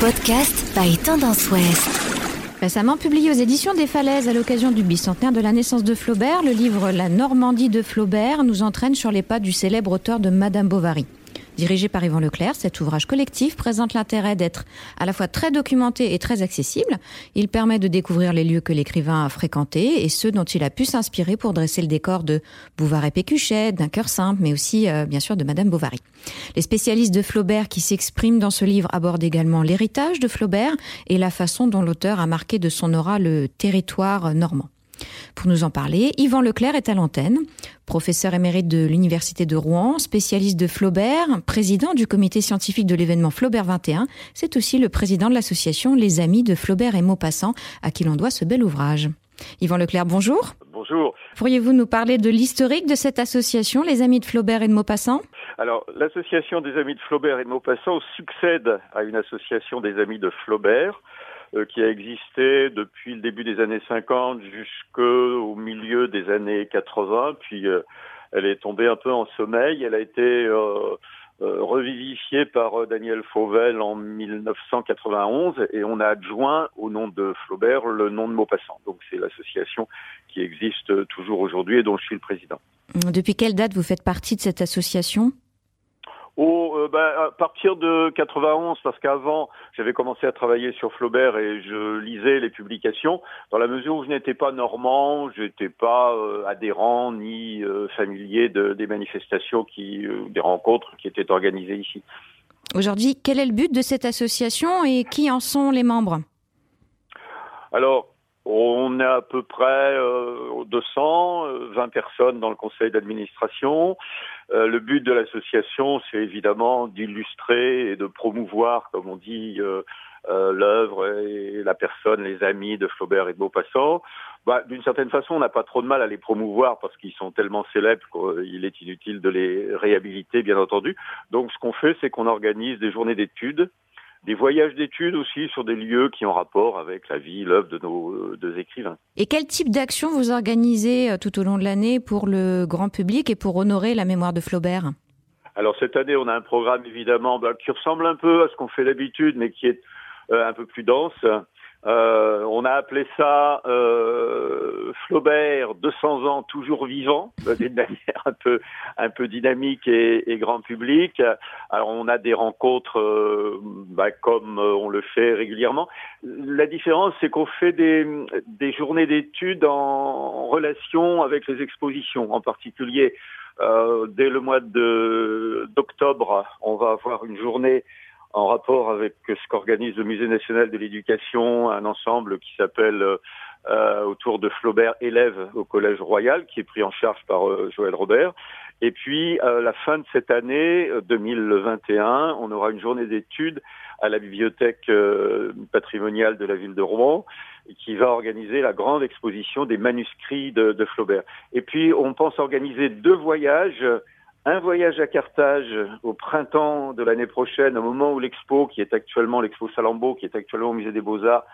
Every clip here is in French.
Podcast by Tendance Ouest. Récemment publié aux éditions des Falaises à l'occasion du bicentenaire de la naissance de Flaubert, le livre La Normandie de Flaubert nous entraîne sur les pas du célèbre auteur de Madame Bovary. Dirigé par Yvan Leclerc, cet ouvrage collectif présente l'intérêt d'être à la fois très documenté et très accessible. Il permet de découvrir les lieux que l'écrivain a fréquentés et ceux dont il a pu s'inspirer pour dresser le décor de Bouvard et Pécuchet, d'un cœur simple, mais aussi euh, bien sûr de Madame Bovary. Les spécialistes de Flaubert qui s'expriment dans ce livre abordent également l'héritage de Flaubert et la façon dont l'auteur a marqué de son aura le territoire normand. Pour nous en parler, Yvan Leclerc est à l'antenne, professeur émérite de l'Université de Rouen, spécialiste de Flaubert, président du comité scientifique de l'événement Flaubert 21. C'est aussi le président de l'association Les Amis de Flaubert et Maupassant, à qui l'on doit ce bel ouvrage. Yvan Leclerc, bonjour. Bonjour. Pourriez-vous nous parler de l'historique de cette association, Les Amis de Flaubert et de Maupassant? Alors, l'association des Amis de Flaubert et de Maupassant succède à une association des Amis de Flaubert qui a existé depuis le début des années 50 jusqu'au milieu des années 80. Puis euh, elle est tombée un peu en sommeil. Elle a été euh, revivifiée par Daniel Fauvel en 1991 et on a adjoint au nom de Flaubert le nom de Maupassant. Donc c'est l'association qui existe toujours aujourd'hui et dont je suis le président. Depuis quelle date vous faites partie de cette association? Oh, euh, bah, à partir de 91, parce qu'avant, j'avais commencé à travailler sur Flaubert et je lisais les publications. Dans la mesure où je n'étais pas normand, je n'étais pas euh, adhérent ni euh, familier de, des manifestations qui, des rencontres qui étaient organisées ici. Aujourd'hui, quel est le but de cette association et qui en sont les membres? Alors, on est à peu près 200, 20 personnes dans le conseil d'administration. Euh, le but de l'association, c'est évidemment d'illustrer et de promouvoir, comme on dit, euh, euh, l'œuvre et la personne, les amis de Flaubert et de Maupassant. Bah, D'une certaine façon, on n'a pas trop de mal à les promouvoir parce qu'ils sont tellement célèbres qu'il est inutile de les réhabiliter, bien entendu. Donc, ce qu'on fait, c'est qu'on organise des journées d'études des voyages d'études aussi sur des lieux qui ont rapport avec la vie, l'œuvre de nos euh, deux écrivains. Et quel type d'action vous organisez euh, tout au long de l'année pour le grand public et pour honorer la mémoire de Flaubert? Alors cette année, on a un programme évidemment bah, qui ressemble un peu à ce qu'on fait d'habitude, mais qui est euh, un peu plus dense. Euh, on a appelé ça euh, Flaubert 200 ans toujours vivant, d'une manière un peu un peu dynamique et, grand public. Alors on a des rencontres euh, bah, comme on le fait régulièrement. La différence c'est qu'on fait des, des journées d'études en, relation avec les expositions, en particulier dès le mois d'octobre, on va avoir une journée en rapport avec ce qu'organise le Musée national de l'éducation, un ensemble qui s'appelle euh, autour de Flaubert élève au Collège Royal, qui est pris en charge par euh, Joël Robert. Et puis, à la fin de cette année 2021, euh, on aura une journée d'études à la bibliothèque euh, patrimoniale de la ville de Rouen, qui va organiser la grande exposition des manuscrits de, de Flaubert. Et puis, on pense organiser deux voyages un voyage à Carthage au printemps de l'année prochaine, au moment où l'expo, qui est actuellement l'expo Salambo, qui est actuellement au musée des Beaux-Arts,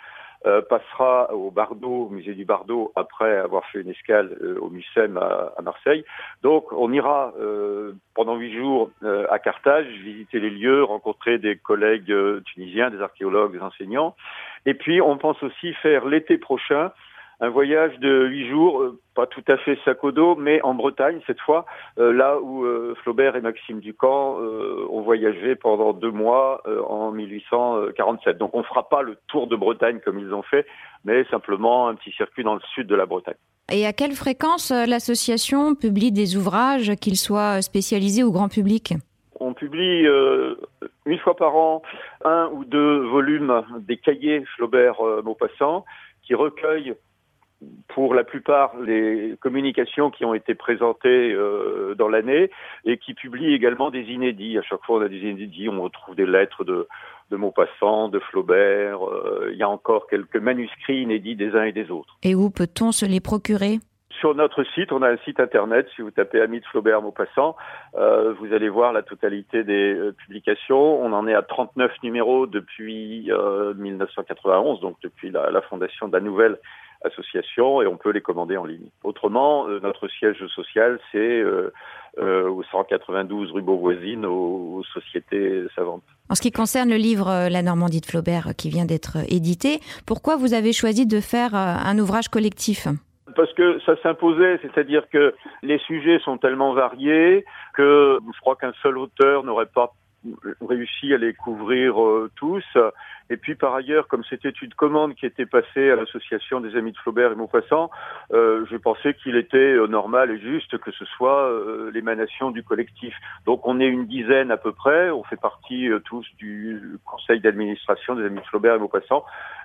euh, passera au Bardo, au musée du Bardo, après avoir fait une escale euh, au Mucem à, Marseille. Donc on ira euh, pendant huit jours à Carthage, visiter les lieux, rencontrer des collègues tunisiens, des archéologues, des enseignants. Et puis on pense aussi faire l'été prochain un voyage de huit jours, euh, pas tout à fait sac au dos, mais en Bretagne cette fois, euh, là où euh, Flaubert et Maxime Ducamp ont voyagé pendant deux mois en 1847. Donc on ne fera pas le tour de Bretagne comme ils ont fait, mais simplement un petit circuit dans le sud de la Bretagne. Et à quelle fréquence l'association publie des ouvrages, qu'ils soient spécialisés ou grand public? On publie une fois par an un ou deux volumes des cahiers Flaubert-Maupassant qui recueillent pour la plupart les communications qui ont été présentées euh, dans l'année et qui publient également des inédits. À chaque fois, on a des inédits, on retrouve des lettres de, de Maupassant, de Flaubert. Euh, il y a encore quelques manuscrits inédits des uns et des autres. Et où peut-on se les procurer? Sur notre site, on a un site internet. Si vous tapez Ami de Flaubert Maupassant, euh, vous allez voir la totalité des euh, publications. On en est à 39 numéros depuis 1991, donc depuis la, la fondation de la nouvelle association et on peut les commander en ligne. Autrement, euh, notre siège social, c'est euh, au 192 rue Beauvoisine aux, aux sociétés savantes. En ce qui concerne le livre La Normandie de Flaubert qui vient d'être édité, pourquoi vous avez choisi de faire un ouvrage collectif? Parce que ça s'imposait, c'est-à-dire que les sujets sont tellement variés que je crois qu'un seul auteur n'aurait pas réussi à les couvrir euh, tous. Et puis par ailleurs, comme c'était une commande qui était passée à l'association des Amis de Flaubert et Maupassant, euh, je pensais qu'il était euh, normal et juste que ce soit euh, l'émanation du collectif. Donc on est une dizaine à peu près, on fait partie tous du conseil d'administration des Amis de Flaubert et Maupassant.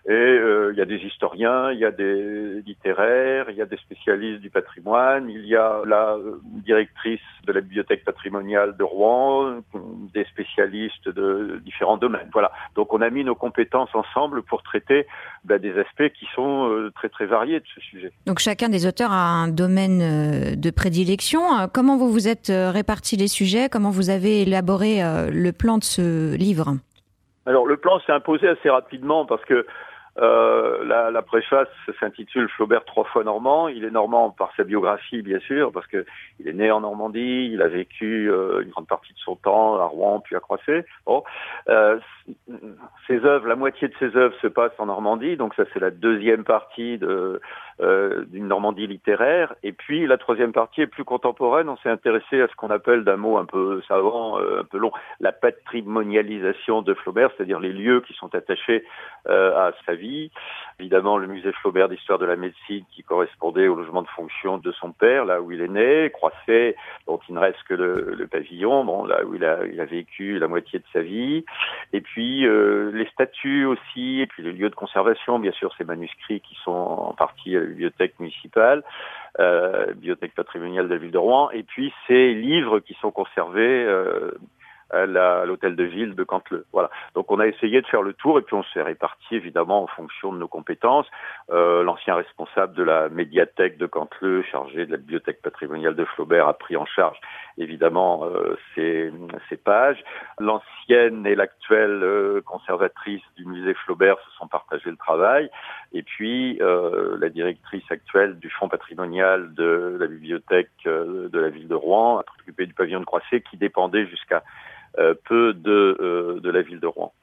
Et il y a des historiens, il y a des littéraires, il y a des spécialistes du patrimoine, il y a la directrice de la bibliothèque patrimoniale de Rouen, des spécialistes de différents domaines. Voilà. Donc on a mis nos ensemble pour traiter bah, des aspects qui sont euh, très très variés de ce sujet. Donc chacun des auteurs a un domaine euh, de prédilection. Euh, comment vous vous êtes répartis les sujets? Comment vous avez élaboré le plan de ce livre? Alors le plan s'est imposé assez rapidement parce que euh, la, la, préface s'intitule Flaubert trois fois normand. Il est normand par sa biographie, bien sûr, parce que il est né en Normandie, il a vécu euh, une grande partie de son temps à Rouen, puis à Croisset. Bon, euh, ses œuvres, la moitié de ses œuvres se passent en Normandie, donc ça c'est la deuxième partie de euh, d'une Normandie littéraire. Et puis la troisième partie est plus contemporaine. On s'est intéressé à ce qu'on appelle d'un mot un peu savant, un peu long, la patrimonialisation de Flaubert, c'est-à-dire les lieux qui sont attachés à sa vie. Évidemment, le musée Flaubert d'histoire de la médecine qui correspondait au logement de fonction de son père, là où il est né, Croisset, dont il ne reste que le, pavillon, bon, là où il a, vécu la moitié de sa vie. Et puis les statues aussi, et puis les lieux de conservation, bien sûr, ces manuscrits qui sont en partie bibliothèque municipale, euh, bibliothèque patrimoniale de la ville de Rouen, et puis ces livres qui sont conservés euh, à l'hôtel de ville de Cantleux. Voilà. Donc on a essayé de faire le tour et puis on s'est réparti évidemment en fonction de nos compétences. Euh, L'ancien responsable de la médiathèque de Cantleux, chargé de la bibliothèque patrimoniale de Flaubert, a pris en charge évidemment euh, ces, ces, pages. L'ancienne et l'actuelle euh, conservatrice du musée Flaubert se sont partagés le travail. Et puis euh, la directrice actuelle du fonds patrimonial de la bibliothèque euh, de la ville de Rouen a occupé du pavillon de Croisset qui dépendait jusqu'à peu de, euh, de la ville de Rouen.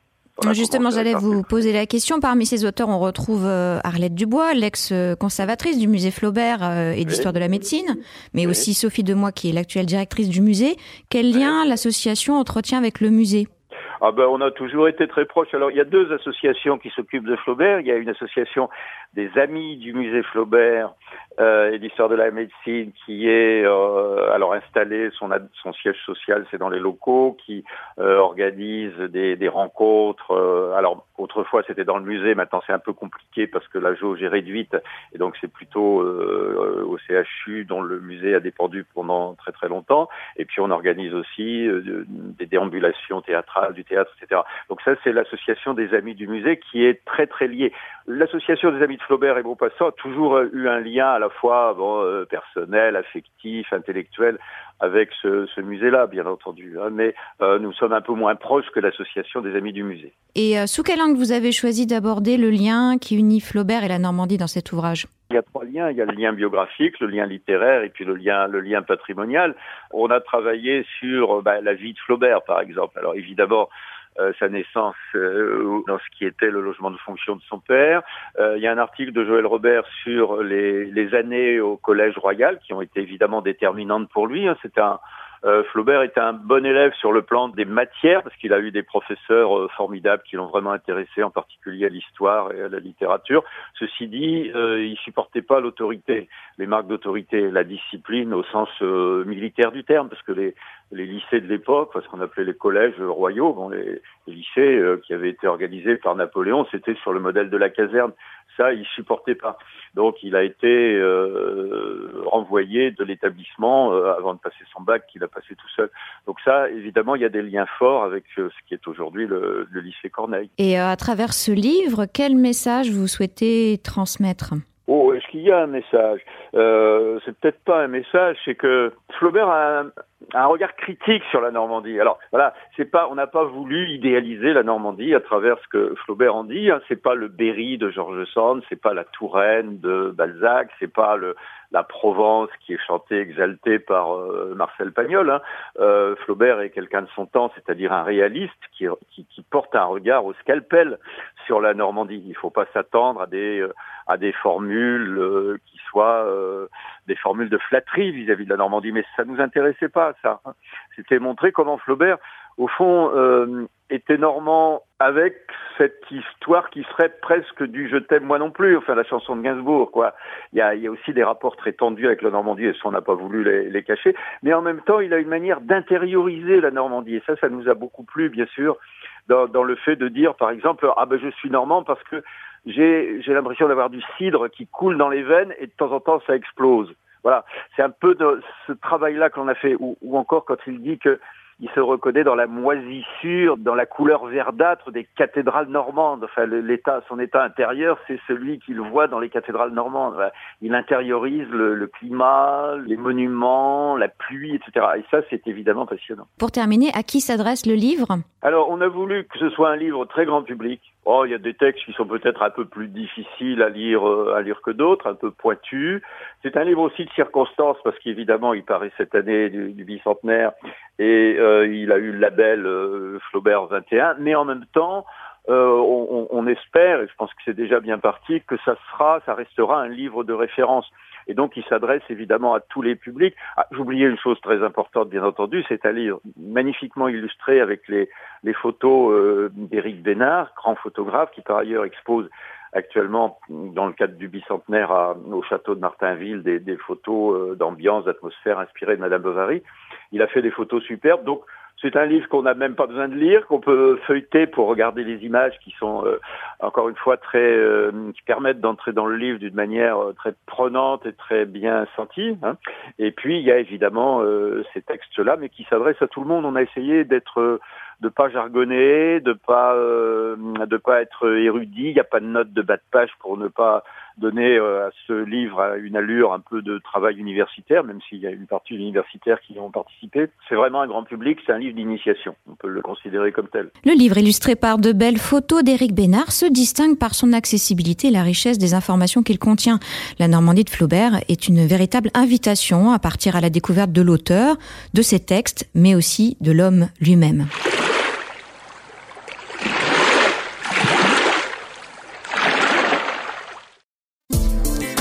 Justement, j'allais vous poser la question. Parmi ces auteurs, on retrouve euh, Arlette Dubois, l'ex-conservatrice du musée Flaubert et d'histoire de la médecine, mais aussi Sophie Demois, qui est l'actuelle directrice du musée. Quel lien l'association entretient avec le musée? Ah ben, on a toujours été très proches. Alors, il y a deux associations qui s'occupent de Flaubert. Il y a une association des amis du musée Flaubert euh, et d'histoire de la médecine qui est euh, alors installée, son, siège social c'est dans les locaux, qui euh, organise des, rencontres. Euh, alors autrefois c'était dans le musée, maintenant c'est un peu compliqué parce que la jauge est réduite et donc c'est plutôt euh, au CHU dont le musée a dépendu pendant très très longtemps. Et puis on organise aussi des déambulations théâtrales, du théâtre, etc. Donc ça c'est l'association des amis du musée qui est très très liée. L'association des amis de Flaubert et Beaupassant a toujours eu un lien à la fois bon, euh, personnel, affectif, intellectuel avec ce, ce musée-là, bien entendu. Hein, mais euh, nous sommes un peu moins proches que l'association des amis du musée. Et euh, sous quel angle vous avez choisi d'aborder le lien qui unit Flaubert et la Normandie dans cet ouvrage? Il y a trois liens. Il y a le lien biographique, le lien littéraire et puis le lien, le lien patrimonial. On a travaillé sur bah, la vie de Flaubert, par exemple. Alors évidemment, euh, sa naissance euh, dans ce qui était le logement de fonction de son père. Euh, il y a un article de Joël Robert sur les, les, années au Collège Royal qui ont été évidemment déterminantes pour lui. Hein. C'est un euh, Flaubert était un bon élève sur le plan des matières parce qu'il a eu des professeurs euh, formidables qui l'ont vraiment intéressé, en particulier à l'histoire et à la littérature. Ceci dit, euh, il supportait pas l'autorité, les marques d'autorité, la discipline au sens euh, militaire du terme, parce que les, les lycées de l'époque, ce qu'on appelait les collèges royaux, bon, les, les lycées qui avaient été organisés par Napoléon, c'était sur le modèle de la caserne. Ça, il supportait pas. Donc, il a été euh, renvoyé de l'établissement avant de passer son bac qu'il a passé tout seul. Donc ça, évidemment, il y a des liens forts avec euh, ce qui est aujourd'hui le, lycée Corneille. Et euh, à travers ce livre, quel message vous souhaitez transmettre? Qu'il y a un message euh, c'est peut-être pas un message, c'est que Flaubert a un, un, regard critique sur la Normandie. Alors voilà, c'est pas, on n'a pas voulu idéaliser la Normandie à travers ce que Flaubert en dit. Hein. C'est pas le Berry de Georges Sand, c'est pas la Touraine de Balzac, c'est pas le la Provence qui est chantée, exaltée par euh, Marcel Pagnol. Hein. Euh, Flaubert est quelqu'un de son temps, c'est-à-dire un réaliste qui, porte un regard au scalpel sur la Normandie. Il ne faut pas s'attendre à des euh, formules qui soient des formules de flatterie vis-à-vis de la Normandie, mais ça nous intéressait pas ça. Hein. C'était montrer comment Flaubert, au fond, était normand avec cette histoire qui serait presque du je t'aime moi non plus, enfin la chanson de Gainsbourg, quoi. Il y a, y a aussi des rapports très tendus avec la Normandie et ça on n'a pas voulu les, les, cacher, mais en même temps il a une manière d'intérioriser la Normandie et ça, ça nous a beaucoup plu bien sûr dans, dans le fait de dire par exemple ah ben je suis normand parce que j'ai j'ai l'impression d'avoir du cidre qui coule dans les veines et de temps en temps ça explose. Voilà, c'est un peu de ce travail-là qu'on a fait, ou, ou encore quand il dit que il se reconnaît dans la moisissure, dans la couleur verdâtre des cathédrales normandes. Enfin, l'état, son état intérieur, c'est celui qu'il voit dans les cathédrales normandes. Il intériorise le, le, climat, les monuments, la pluie, etc. Et ça, c'est évidemment passionnant. Pour terminer, à qui s'adresse le livre? Alors, on a voulu que ce soit un livre très grand public. Oh, il y a des textes qui sont peut-être un peu plus difficiles à lire, euh, à lire que d'autres, un peu pointus. C'est un livre aussi de circonstances parce qu'évidemment, il paraît cette année du, du bicentenaire et euh, il a eu le label euh, Flaubert 21. Mais en même temps, euh, on, on, espère, et je pense que c'est déjà bien parti, que ça sera, ça restera un livre de référence. Et donc, il s'adresse évidemment à tous les publics. Ah, J'oubliais une chose très importante, bien entendu, c'est un livre magnifiquement illustré avec les, photos euh, d'Éric Bénard, grand photographe, qui par ailleurs expose actuellement, dans le cadre du bicentenaire au château de Martinville, des, des photos euh, d'ambiance, d'atmosphère inspirées de Madame Bovary. Il a fait des photos superbes. Donc, c'est un livre qu'on n'a même pas besoin de lire, qu'on peut feuilleter pour regarder les images qui sont euh, encore une fois très euh, qui permettent d'entrer dans le livre d'une manière euh, très prenante et très bien sentie. Hein. Et puis il y a évidemment euh, ces textes-là, mais qui s'adressent à tout le monde. On a essayé d'être de pas jargonner, de pas euh, de pas être érudit. Il n'y a pas de note de bas de page pour ne pas donner euh, à ce livre une allure un peu de travail universitaire, même s'il y a une partie universitaire qui y ont participé. C'est vraiment un grand public, c'est un livre d'initiation. On peut le considérer comme tel. Le livre illustré par de belles photos d'Éric Bénard se distingue par son accessibilité et la richesse des informations qu'il contient. La Normandie de Flaubert est une véritable invitation à partir à la découverte de l'auteur, de ses textes, mais aussi de l'homme lui-même.